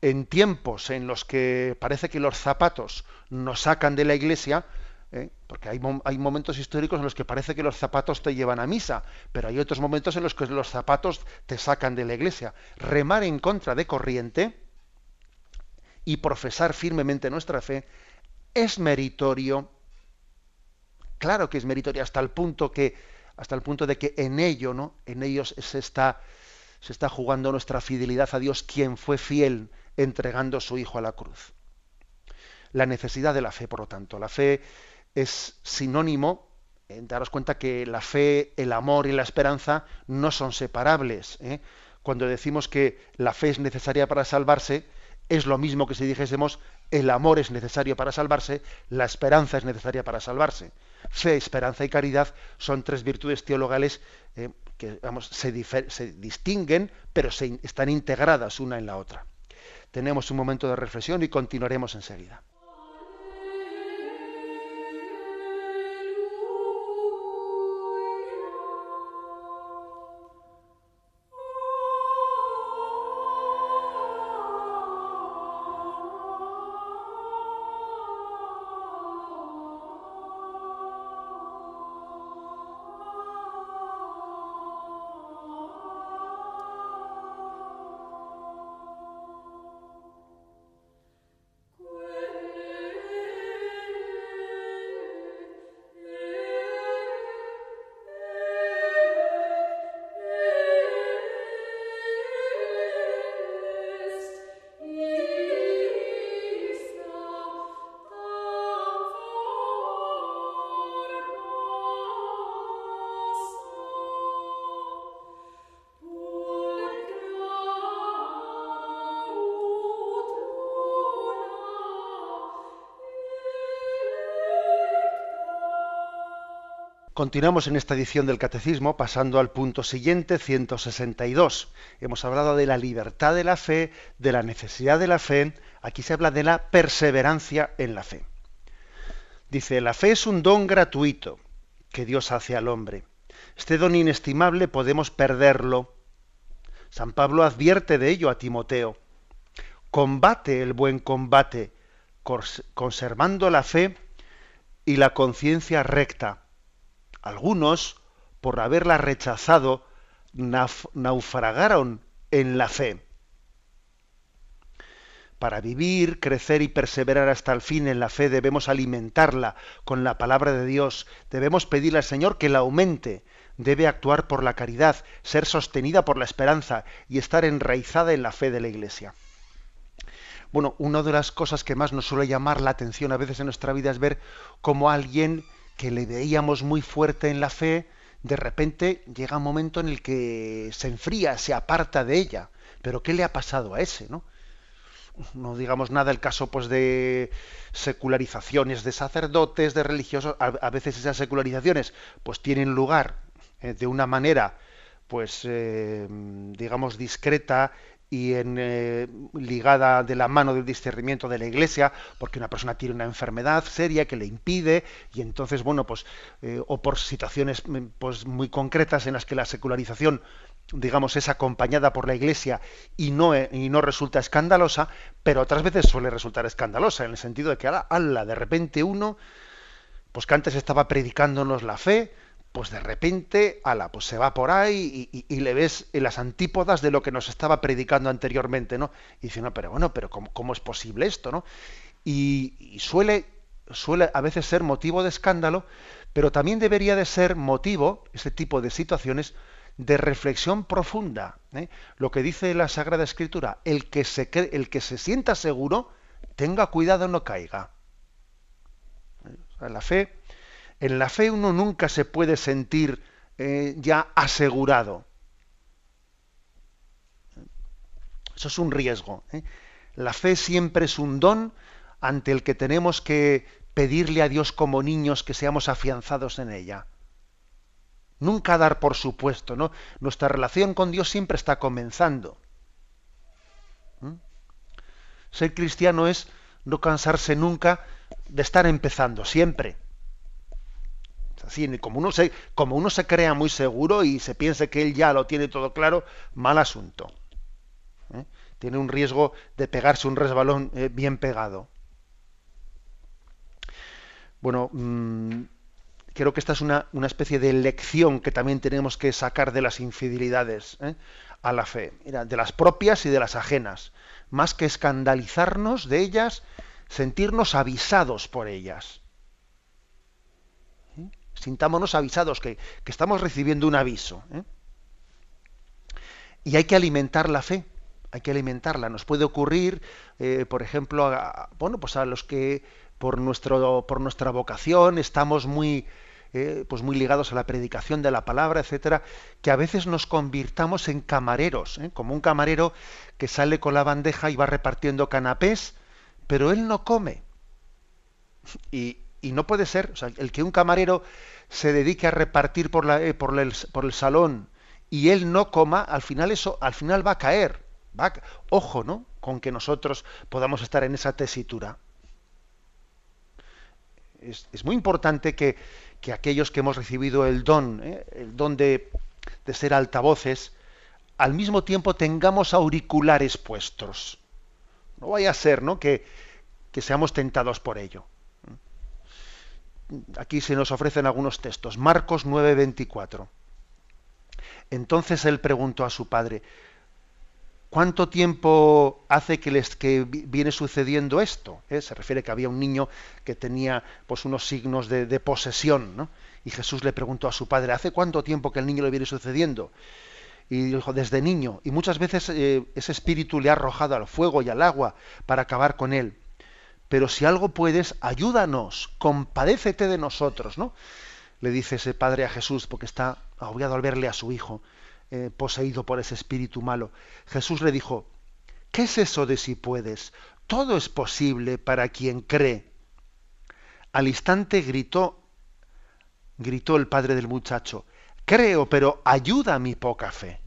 en tiempos en los que parece que los zapatos nos sacan de la iglesia, ¿eh? porque hay, hay, momentos históricos en los que parece que los zapatos te llevan a misa, pero hay otros momentos en los que los zapatos te sacan de la iglesia. Remar en contra de corriente y profesar firmemente nuestra fe es meritorio claro que es meritoria hasta el punto que hasta el punto de que en ello, ¿no? En ellos se está se está jugando nuestra fidelidad a Dios, quien fue fiel entregando su hijo a la cruz. La necesidad de la fe, por lo tanto, la fe es sinónimo daros cuenta que la fe, el amor y la esperanza no son separables. ¿eh? Cuando decimos que la fe es necesaria para salvarse, es lo mismo que si dijésemos el amor es necesario para salvarse, la esperanza es necesaria para salvarse. Fe, esperanza y caridad son tres virtudes teologales eh, que se, se, distinguen, pero se, están integradas una en la otra. Tenemos un momento de reflexión y continuaremos enseguida. Continuamos en esta edición del Catecismo pasando al punto siguiente, 162. Hemos hablado de la libertad de la fe, de la necesidad de la fe. Aquí se habla de la perseverancia en la fe. Dice, la fe es un don gratuito que Dios hace al hombre. Este don inestimable podemos perderlo San Pablo advierte de ello a Timoteo. Combate el buen combate, conservando la fe y la conciencia recta. Algunos, por haberla rechazado, naufragaron en la fe. Para vivir, crecer y perseverar hasta el fin en la fe debemos alimentarla con la palabra de Dios, debemos pedirle al Señor que la aumente, debe actuar por la caridad, ser sostenida por la esperanza y estar enraizada en la fe de la Iglesia. Bueno, una de las cosas que más nos suele llamar la atención a veces en nuestra vida es ver cómo alguien que le veíamos muy fuerte en la fe, de repente llega un momento en el que se enfría, se aparta de ella. Pero ¿qué le ha pasado a ese, no? no digamos nada el caso pues de secularizaciones de sacerdotes, de religiosos, a, veces esas secularizaciones pues tienen lugar eh, de una manera pues eh, digamos discreta y en, eh, ligada de la mano del discernimiento de la iglesia, porque una persona tiene una enfermedad seria que le impide, y entonces, bueno, pues, o por situaciones pues, muy concretas en las que la secularización digamos, es acompañada por la Iglesia y no, eh, y no resulta escandalosa, pero otras veces suele resultar escandalosa, en el sentido de que, ala, de repente uno, pues que antes estaba predicándonos la fe, pues de repente, ala, pues se va por ahí y, le ves en las antípodas de lo que nos estaba predicando anteriormente, ¿no? Y dice, no, pero bueno, pero ¿cómo, es posible esto, no? Y, y suele, suele a veces ser motivo de escándalo, pero también debería de ser motivo, este tipo de situaciones, de reflexión profunda. ¿eh? Lo que dice la Sagrada Escritura, el que, se el que se sienta seguro, tenga cuidado no caiga. En la fe, en la fe uno nunca se puede sentir eh, ya asegurado. Eso es un riesgo. ¿eh? La fe siempre es un don ante el que tenemos que pedirle a Dios como niños que seamos afianzados en ella. Nunca dar por supuesto, ¿no? Nuestra relación con Dios siempre está comenzando. ¿Mm? Ser cristiano es no cansarse nunca de estar empezando, siempre. Así, como uno, se, como uno se crea muy seguro y se piense que él ya lo tiene todo claro, mal asunto. ¿eh? Tiene un riesgo de pegarse un resbalón eh, bien pegado. Bueno, mm, creo que esta es una, especie de lección que también tenemos que sacar de las infidelidades ¿eh? a la fe, de las propias y de las ajenas. Más que escandalizarnos de ellas, sentirnos avisados por ellas. ¿Eh? Sintámonos avisados que, estamos recibiendo un aviso. ¿eh? Y hay que alimentar la fe, hay que alimentarla. Nos puede ocurrir, por ejemplo, a, bueno, pues a los que por, nuestro, por nuestra vocación estamos muy eh, pues muy ligados a la predicación de la palabra, etcétera, que a veces nos convirtamos en camareros, ¿eh? como un camarero que sale con la bandeja y va repartiendo canapés, pero él no come. Y, no puede ser, el que un camarero se dedique a repartir por, la, eh, por, el, salón y él no coma, al final eso, al final va a caer. Va ojo, ¿no? Con que nosotros podamos estar en esa tesitura. es muy importante que, que aquellos que hemos recibido el don, ¿eh? el don de, ser altavoces, al mismo tiempo tengamos auriculares puestos. No vaya a ser ¿no? Que, que seamos tentados por ello. Aquí se nos ofrecen algunos textos. Marcos 9:24. Entonces él preguntó a su padre, ¿Cuánto tiempo hace que les que viene sucediendo esto? ¿Eh? Se refiere que había un niño que tenía pues unos signos de, posesión, ¿no? Y Jesús le preguntó a su padre, ¿hace cuánto tiempo que el niño le viene sucediendo? Y dijo, desde niño. Y muchas veces eh, ese espíritu le ha arrojado al fuego y al agua para acabar con él. Pero si algo puedes, ayúdanos, compadécete de nosotros, ¿no? Le dice ese padre a Jesús, porque está agobiado al verle a su hijo. Eh, poseído por ese espíritu malo. Jesús le dijo, ¿qué es eso de si puedes? Todo es posible para quien cree. Al instante gritó, gritó el padre del muchacho, creo, pero ayuda a mi poca fe.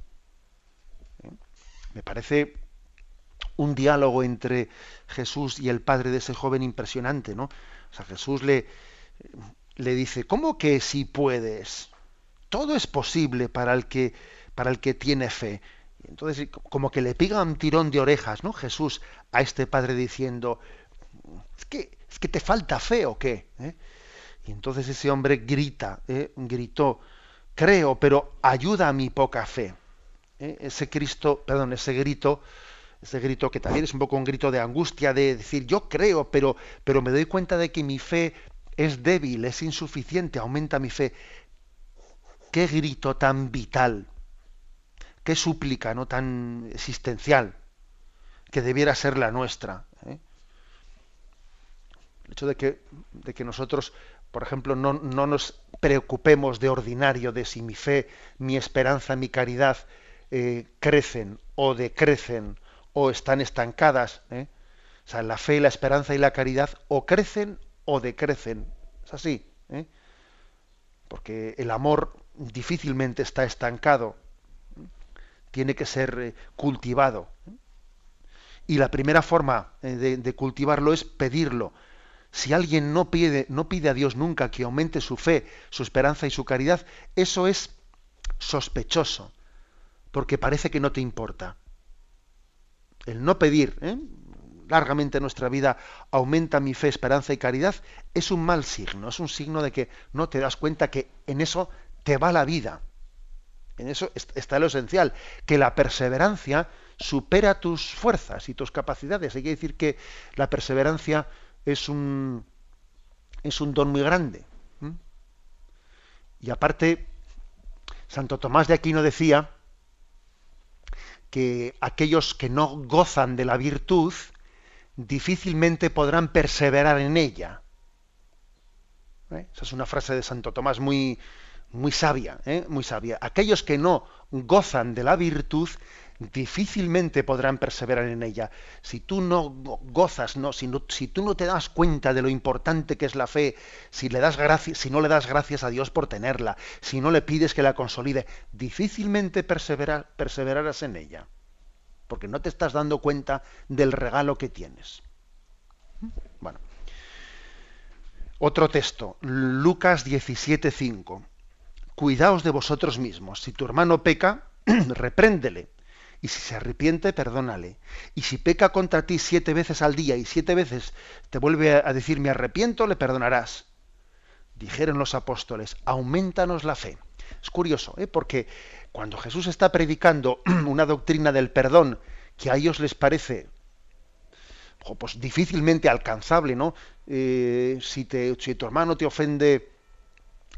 ¿Eh? Me parece un diálogo entre Jesús y el padre de ese joven impresionante, ¿no? O sea, Jesús le, le dice, ¿cómo que si puedes? Todo es posible para el que para el que tiene fe. Entonces, como que le pega un tirón de orejas, ¿no? Jesús a este padre diciendo, es que, es que te falta fe o qué. ¿eh? Y entonces ese hombre grita, ¿eh? gritó, creo, pero ayuda a mi poca fe. ¿eh? Ese Cristo, perdón, ese grito, ese grito que también es un poco un grito de angustia, de decir, yo creo, pero, pero me doy cuenta de que mi fe es débil, es insuficiente, aumenta mi fe. Qué grito tan vital, qué súplica no tan existencial que debiera ser la nuestra. ¿eh? El hecho de que, de que nosotros, por ejemplo, no, no, nos preocupemos de ordinario de si mi fe, mi esperanza, mi caridad eh, crecen o decrecen o están estancadas. ¿eh? O sea, la fe, la esperanza y la caridad o crecen o decrecen. Es así. ¿eh? Porque el amor difícilmente está estancado. Tiene que ser eh, cultivado. Y la primera forma eh, de, cultivarlo es pedirlo. Si alguien no pide, no pide a Dios nunca que aumente su fe, su esperanza y su caridad, eso es sospechoso, porque parece que no te importa. El no pedir, ¿eh? largamente nuestra vida aumenta mi fe, esperanza y caridad, es un mal signo, es un signo de que no te das cuenta que en eso te va la vida. En eso está lo esencial, que la perseverancia supera tus fuerzas y tus capacidades. Hay que decir que la perseverancia es un, es un don muy grande. Y aparte, Santo Tomás de Aquino decía que aquellos que no gozan de la virtud difícilmente podrán perseverar en ella. ¿Eh? Esa es una frase de Santo Tomás muy, muy sabia, ¿eh? muy sabia. Aquellos que no gozan de la virtud difícilmente podrán perseverar en ella. Si tú no gozas, no, si, si tú no te das cuenta de lo importante que es la fe, si, le das no le das gracias a Dios por tenerla, si no le pides que la consolide, difícilmente perseverarás en ella porque no te estás dando cuenta del regalo que tienes. Bueno. Otro texto, Lucas 17:5. Cuidaos de vosotros mismos. Si tu hermano peca, repréndele. Y si se arrepiente, perdónale. Y si peca contra ti siete veces al día y siete veces te vuelve a decir me arrepiento, le perdonarás. Dijeron los apóstoles, aumentanos la fe. Es curioso, ¿eh? porque cuando Jesús está predicando una doctrina del perdón que a ellos les parece pues difícilmente alcanzable, ¿no? Eh, si, te, si tu hermano te ofende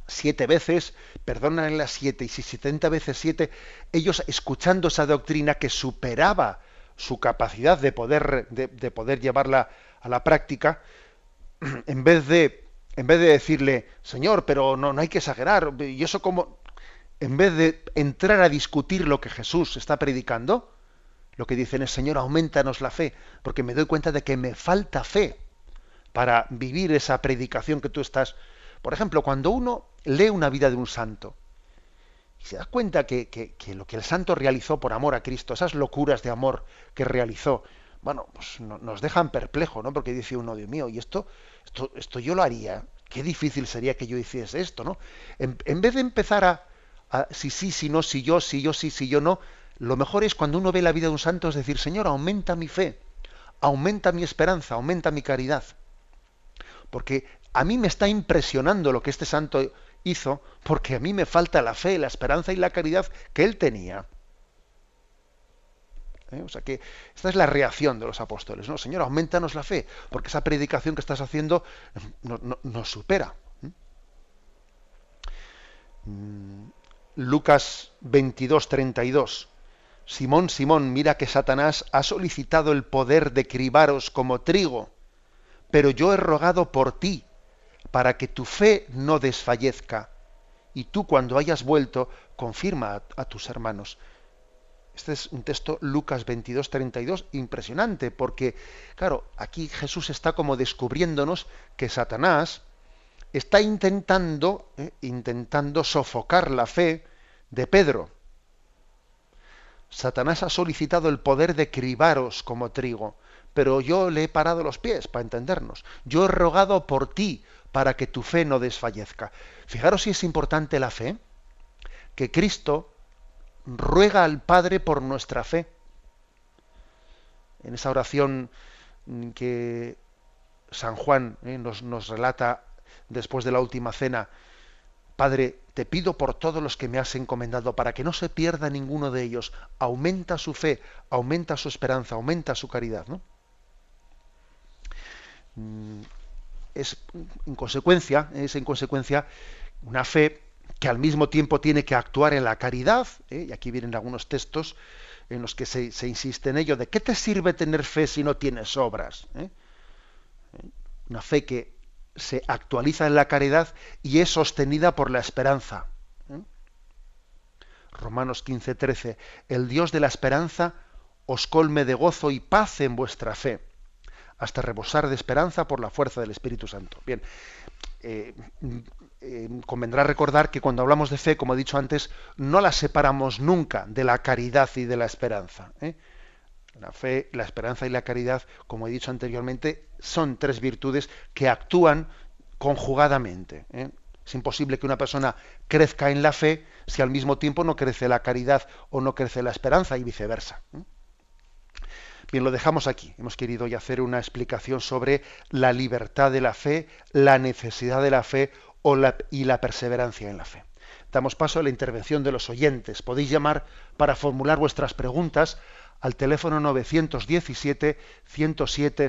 siete veces, perdónale las siete, y si setenta veces siete, ellos escuchando esa doctrina que superaba su capacidad de poder, de, de poder llevarla a la práctica, en vez de, en vez de decirle, Señor, pero no, no hay que exagerar, y eso como, en vez de entrar a discutir lo que Jesús está predicando, lo que dicen es, Señor, aumentanos la fe, porque me doy cuenta de que me falta fe para vivir esa predicación que tú estás. Por ejemplo, cuando uno lee una vida de un santo y se da cuenta que, lo que el santo realizó por amor a Cristo, esas locuras de amor que realizó, bueno, pues nos dejan perplejos, ¿no? Porque dice uno, Dios mío, y esto, esto, esto yo lo haría. Qué difícil sería que yo hiciese esto, ¿no? en vez de empezar a, si sí, si no, si yo, si yo sí, si yo no. Lo mejor es cuando uno ve la vida de un santo, es decir, Señor, aumenta mi fe, aumenta mi esperanza, aumenta mi caridad. Porque a mí me está impresionando lo que este santo hizo, porque a mí me falta la fe, la esperanza y la caridad que él tenía. ¿Eh? O sea que esta es la reacción de los apóstoles, ¿no? Señor, aumentanos la fe, porque esa predicación que estás haciendo nos supera. ¿eh? Mm, Lucas 22, 32. Simón, Simón, mira que Satanás ha solicitado el poder de cribaros como trigo, pero yo he rogado por ti, para que tu fe no desfallezca, y tú cuando hayas vuelto, confirma a, tus hermanos. Este es un texto Lucas 22, 32, impresionante, porque, claro, aquí Jesús está como descubriéndonos que Satanás, está intentando, eh, intentando sofocar la fe de Pedro. Satanás ha solicitado el poder de cribaros como trigo, pero yo le he parado los pies para entendernos. Yo he rogado por ti para que tu fe no desfallezca. Fijaros si es importante la fe, que Cristo ruega al Padre por nuestra fe. En esa oración que San Juan eh, nos, relata después de la última cena, Padre, te pido por todos los que me has encomendado, para que no se pierda ninguno de ellos. Aumenta su fe, aumenta su esperanza, aumenta su caridad. ¿no? Mm, es en consecuencia, es en consecuencia una fe que al mismo tiempo tiene que actuar en la caridad, ¿eh? y aquí vienen algunos textos en los que se, insiste en ello, de qué te sirve tener fe si no tienes obras. ¿Eh? Una fe que se actualiza en la caridad y es sostenida por la esperanza. ¿eh? Romanos 15, 13. El Dios de la esperanza os colme de gozo y paz en vuestra fe, hasta rebosar de esperanza por la fuerza del Espíritu Santo. Bien, eh, eh, convendrá recordar que cuando hablamos de fe, como he dicho antes, no la separamos nunca de la caridad y de la esperanza. La fe, la esperanza y la caridad, como he dicho anteriormente, son tres virtudes que actúan conjugadamente. ¿eh? Es imposible que una persona crezca en la fe si al mismo tiempo no crece la caridad o no crece la esperanza y viceversa. Bien, lo dejamos aquí. Hemos querido ya hacer una explicación sobre la libertad de la fe, la necesidad de la fe y la perseverancia en la fe. Damos paso a la intervención de los oyentes. Podéis llamar para formular vuestras preguntas al teléfono 917 107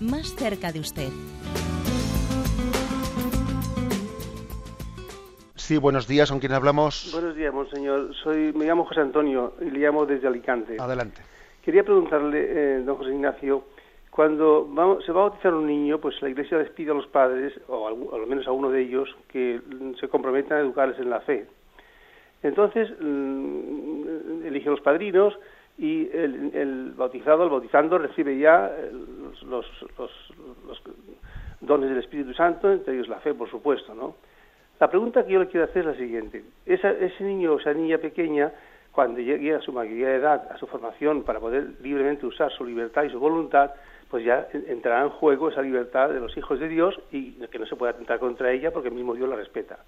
más cerca de usted. Sí, buenos días, ¿con quién hablamos? Buenos días, monseñor. Soy, me llamo José Antonio y le llamo desde Alicante. Adelante. Quería preguntarle, eh, don José Ignacio, cuando se va a bautizar un niño, pues la Iglesia les pide a los padres, o al menos a uno de ellos, que se comprometan a educarles en la fe. Entonces, mm, elige los padrinos y el, bautizado, el bautizando, recibe ya eh, los, los, dones del Espíritu Santo, entre ellos la fe, por supuesto, ¿no? La pregunta que yo le quiero hacer es la siguiente. ese niño o esa niña pequeña, cuando llegue a su mayoría de edad, a su formación, para poder libremente usar su libertad y su voluntad, pues ya entrará en juego esa libertad de los hijos de Dios y que no se pueda atentar contra ella porque el mismo Dios la respeta.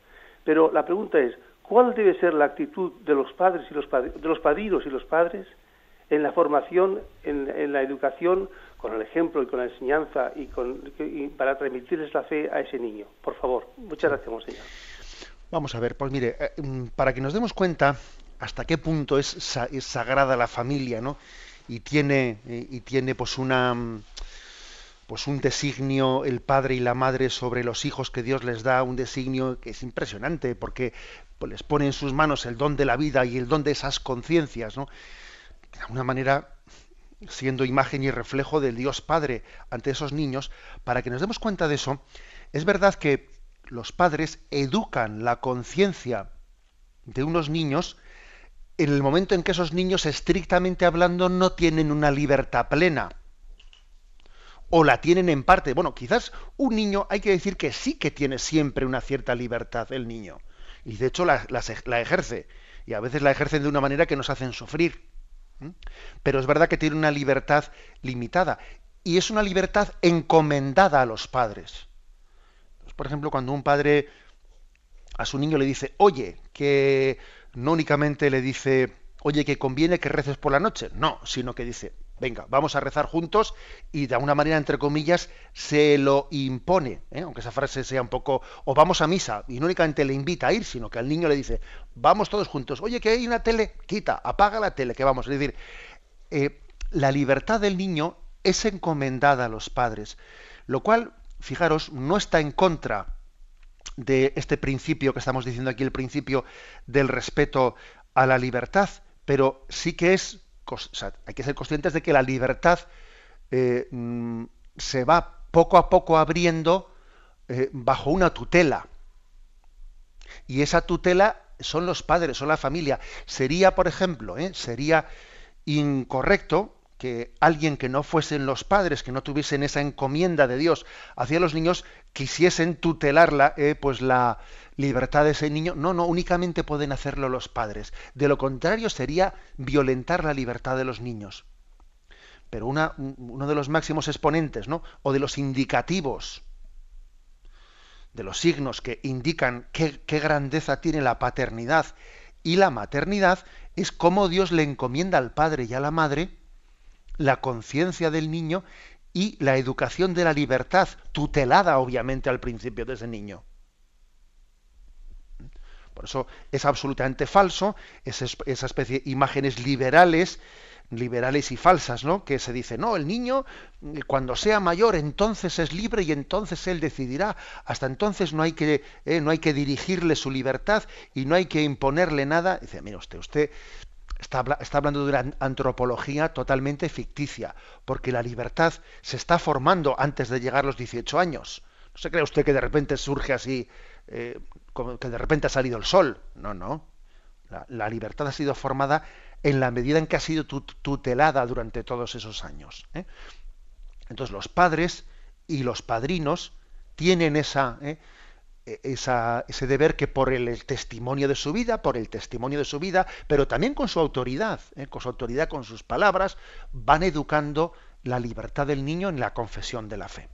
Pero la pregunta es, ¿cuál debe ser la actitud de los padres y los de los padrinos y los padres en la formación, en, la educación, con el ejemplo y con la enseñanza y, con, para transmitirles la fe a ese niño. Por favor, muchas gracias, monseñor. Vamos a ver, pues mire, eh, mm, para que nos demos cuenta hasta qué punto es, sagrada la familia, ¿no? Y tiene, eh, y tiene pues una mm, pues un designio el padre y la madre sobre los hijos que Dios les da, un designio que es impresionante porque pues, les pone en sus manos el don de la vida y el don de esas conciencias, ¿no? De alguna manera siendo imagen y reflejo del Dios Padre ante esos niños, para que nos demos cuenta de eso, es verdad que los padres educan la conciencia de unos niños en el momento en que esos niños, estrictamente hablando, no tienen una libertad plena. O la tienen en parte. Bueno, quizás un niño, hay que decir que sí que tiene siempre una cierta libertad el niño. Y de hecho la, la ejerce. Y a veces la ejercen de una manera que nos hacen sufrir. Pero es verdad que tiene una libertad limitada y es una libertad encomendada a los padres. por ejemplo, cuando un padre a su niño le dice, oye, que no únicamente le dice, oye, que conviene que reces por la noche, no, sino que dice, venga, vamos a rezar juntos y de alguna manera, entre comillas, se lo impone, ¿eh? aunque esa frase sea un poco, o vamos a misa, y no únicamente le invita a ir, sino que al niño le dice, vamos todos juntos, oye, que hay una tele, quita, apaga la tele, que vamos. Es decir, eh, la libertad del niño es encomendada a los padres, lo cual, fijaros, no está en contra de este principio que estamos diciendo aquí, el principio del respeto a la libertad, pero sí que es, hay que ser conscientes de que la libertad eh, mm, se va poco a poco abriendo eh, bajo una tutela. Y esa tutela son los padres, son la familia. Sería, por ejemplo, ¿eh? sería incorrecto que alguien que no fuesen los padres, que no tuviesen esa encomienda de Dios hacia los niños, quisiesen tutelarla, eh, pues la libertad de ese niño. No, no, únicamente pueden hacerlo los padres. De lo contrario sería violentar la libertad de los niños. Pero una, uno de los máximos exponentes, ¿no? O de los indicativos, de los signos que indican qué, qué grandeza tiene la paternidad y la maternidad, es cómo Dios le encomienda al padre y a la madre la conciencia del niño y la educación de la libertad, tutelada obviamente al principio de ese niño. Por eso es absolutamente falso esa, especie de imágenes liberales, liberales y falsas, ¿no? Que se dice, no, el niño cuando sea mayor entonces es libre y entonces él decidirá. Hasta entonces no hay que, eh, no hay que dirigirle su libertad y no hay que imponerle nada. Dice, mire usted, usted Está, hablando de una antropología totalmente ficticia, porque la libertad se está formando antes de llegar a los 18 años. No se cree usted que de repente surge así, eh, como que de repente ha salido el sol. No, no. La, libertad ha sido formada en la medida en que ha sido tutelada durante todos esos años. ¿eh? Entonces los padres y los padrinos tienen esa, ¿eh? E, ese deber que por el, testimonio de su vida, por el testimonio de su vida, pero también con su autoridad, ¿eh? con su autoridad, con sus palabras, van educando la libertad del niño en la confesión de la fe.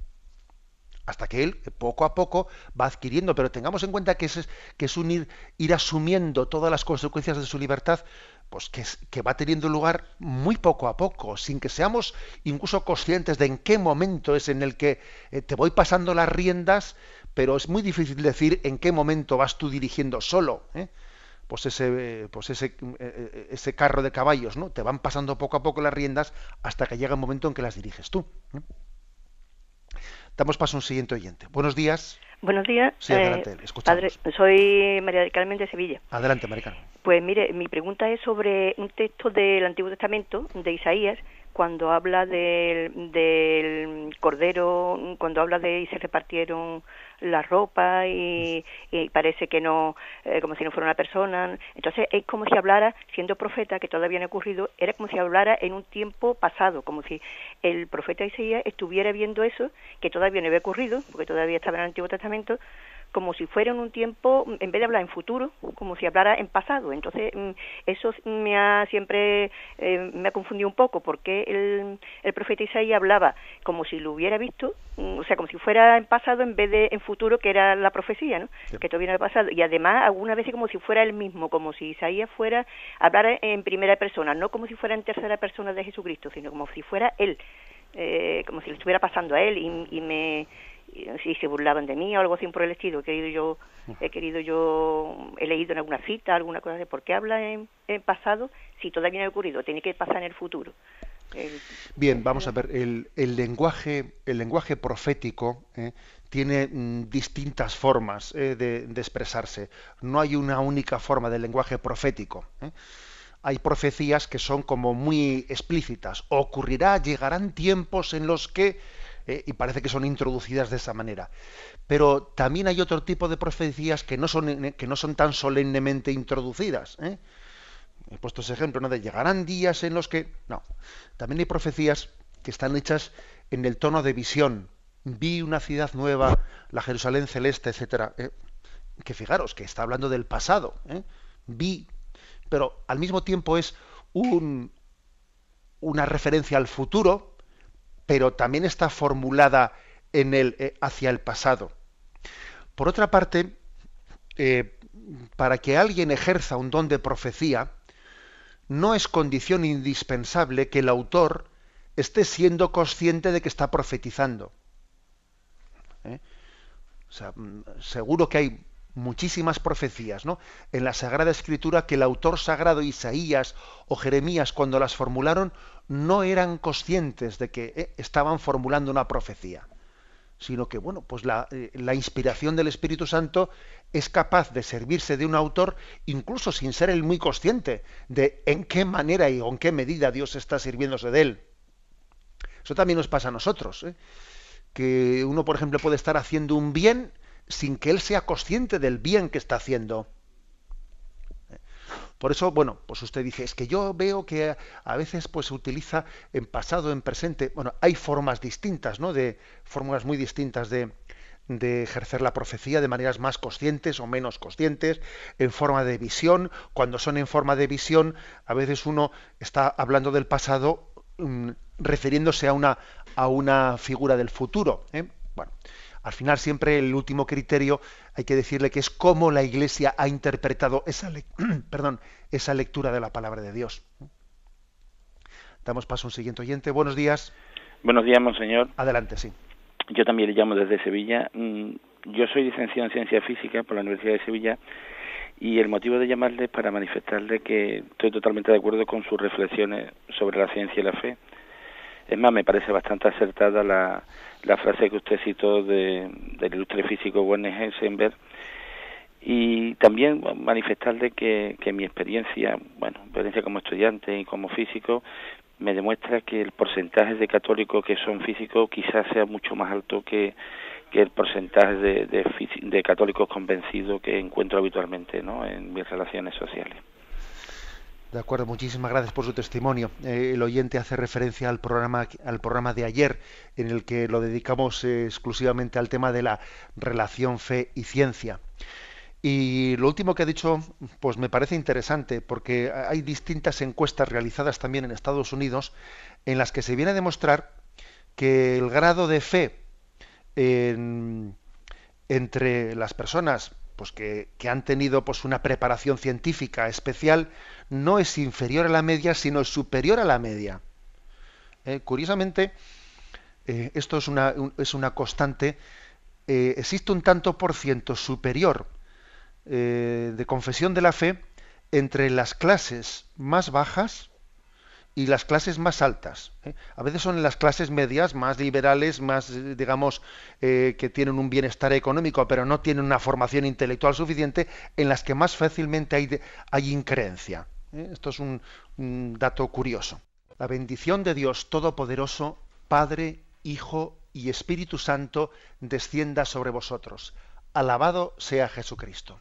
Hasta que él, poco a poco, va adquiriendo, pero tengamos en cuenta que es, que es un ir, asumiendo todas las consecuencias de su libertad, pues que, que, va teniendo lugar muy poco a poco, sin que seamos incluso conscientes de en qué momento es en el que eh, te voy pasando las riendas pero es muy difícil decir en qué momento vas tú dirigiendo solo. ¿eh? Pues ese, pues ese, eh, eh, ese carro de caballos, ¿no? Te van pasando poco a poco las riendas hasta que llega un momento en que las diriges tú. Damos paso a un siguiente oyente. Buenos días. Buenos días. Sí, adelante, padre, soy María del Carmen de Sevilla. Adelante, María Carmen. Pues mire, mi pregunta es sobre un texto del Antiguo Testamento, de Isaías, cuando habla del, del cordero, cuando habla de y se repartieron la ropa y, parece que no, eh, como si no fuera una persona. Entonces es como si hablara, siendo profeta, que todavía no ha ocurrido, era como si hablara en un tiempo pasado, como si el profeta Isaías estuviera viendo eso, que todavía no había ocurrido, porque todavía estaba en el Antiguo Testamento, como si fuera en un tiempo, en vez de hablar en futuro, como si hablara en pasado. Entonces, mm, eso me ha siempre, eh, me ha confundido un poco, porque el, el profeta Isaías hablaba como si lo hubiera visto, mm, o sea, como si fuera en pasado en vez de en futuro, que era la profecía, ¿no? Que no había pasado. Y además, algunas veces como si fuera él mismo, como si Isaías fuera, hablar en primera persona, no como si fuera en tercera persona de Jesucristo, sino como si fuera él, eh, como si le estuviera pasando a él y, y me si se burlaban de mí o algo así por el estilo. He querido yo, he querido yo, he leído en alguna cita, alguna cosa de por qué habla en, pasado si todavía no ha ocurrido, tiene que pasar en el futuro. Bien, vamos a ver, el, el, lenguaje, el lenguaje profético eh, tiene mm, distintas formas eh, de, expresarse. No hay una única forma del lenguaje profético. Eh. Hay profecías que son como muy explícitas. Ocurrirá, llegarán tiempos en los que eh, y parece que son introducidas de esa manera. Pero también hay otro tipo de profecías que no son, que no son tan solemnemente introducidas. ¿eh? He puesto ese ejemplo, ¿no? De llegarán días en los que. No. También hay profecías que están hechas en el tono de visión. Vi una ciudad nueva, la Jerusalén celeste, etcétera. ¿eh? Que fijaros, que está hablando del pasado. Vi. Pero al mismo tiempo es un, una referencia al futuro, pero también está formulada en eh, hacia el pasado. Por otra parte, eh, para que alguien ejerza un don de profecía, no es condición indispensable que el autor esté siendo consciente de que está profetizando. ¿Eh? O sea, mm, seguro que hay muchísimas profecías ¿no? en la Sagrada Escritura que el autor sagrado Isaías o Jeremías cuando las formularon no eran conscientes de que eh, estaban formulando una profecía, sino que bueno, pues la, eh, la, inspiración del Espíritu Santo es capaz de servirse de un autor incluso sin ser él muy consciente de en qué manera y en qué medida Dios está sirviéndose de él. Eso también nos pasa a nosotros, ¿eh? que uno, por ejemplo, puede estar haciendo un bien sin que él sea consciente del bien que está haciendo. Por eso, bueno, pues usted dice, es que yo veo que a veces pues se utiliza en pasado, en presente. Bueno, hay formas distintas, ¿no? De fórmulas muy distintas de, ejercer la profecía de maneras más conscientes o menos conscientes, en forma de visión. Cuando son en forma de visión, a veces uno está hablando del pasado mm, refiriéndose a una, a una figura del futuro. ¿eh? Bueno, al final siempre el último criterio hay que decirle que es cómo la Iglesia ha interpretado esa, perdón, esa lectura de la palabra de Dios. Damos paso a un siguiente oyente. Buenos días. Buenos días, monseñor. Adelante, sí. Yo también le llamo desde Sevilla. Mm, yo soy licenciado en Ciencia Física por la Universidad de Sevilla y el motivo de llamarle es para manifestarle que estoy totalmente de acuerdo con sus reflexiones sobre la ciencia y la fe. Es más, me parece bastante acertada la, la frase que usted citó de, del ilustre físico Werner Heisenberg y también manifestarle que, que mi experiencia, bueno, experiencia como estudiante y como físico, me demuestra que el porcentaje de católicos que son físicos quizás sea mucho más alto que, que el porcentaje de, de, de católicos convencidos que encuentro habitualmente ¿no? en mis relaciones sociales. De acuerdo, muchísimas gracias por su testimonio. Eh, el oyente hace referencia al programa, al programa de ayer, en el que lo dedicamos eh, exclusivamente al tema de la relación fe y ciencia. Y lo último que ha dicho, pues me parece interesante, porque hay distintas encuestas realizadas también en Estados Unidos en las que se viene a demostrar que el grado de fe entre las personas pues que, han tenido pues una preparación científica especial no es inferior a la media, sino superior a la media. Eh, curiosamente, eh, esto es una, es una constante, eh, existe un tanto por ciento superior de confesión de la fe entre las clases más bajas y las clases más altas. A veces son las clases medias, más liberales, más, digamos, que tienen un bienestar económico, pero no tienen una formación intelectual suficiente, en las que más fácilmente hay, hay increencia. ¿eh? Esto es un, un dato curioso. La bendición de Dios Todopoderoso, Padre, Hijo y Espíritu Santo, descienda sobre vosotros. Alabado sea Jesucristo.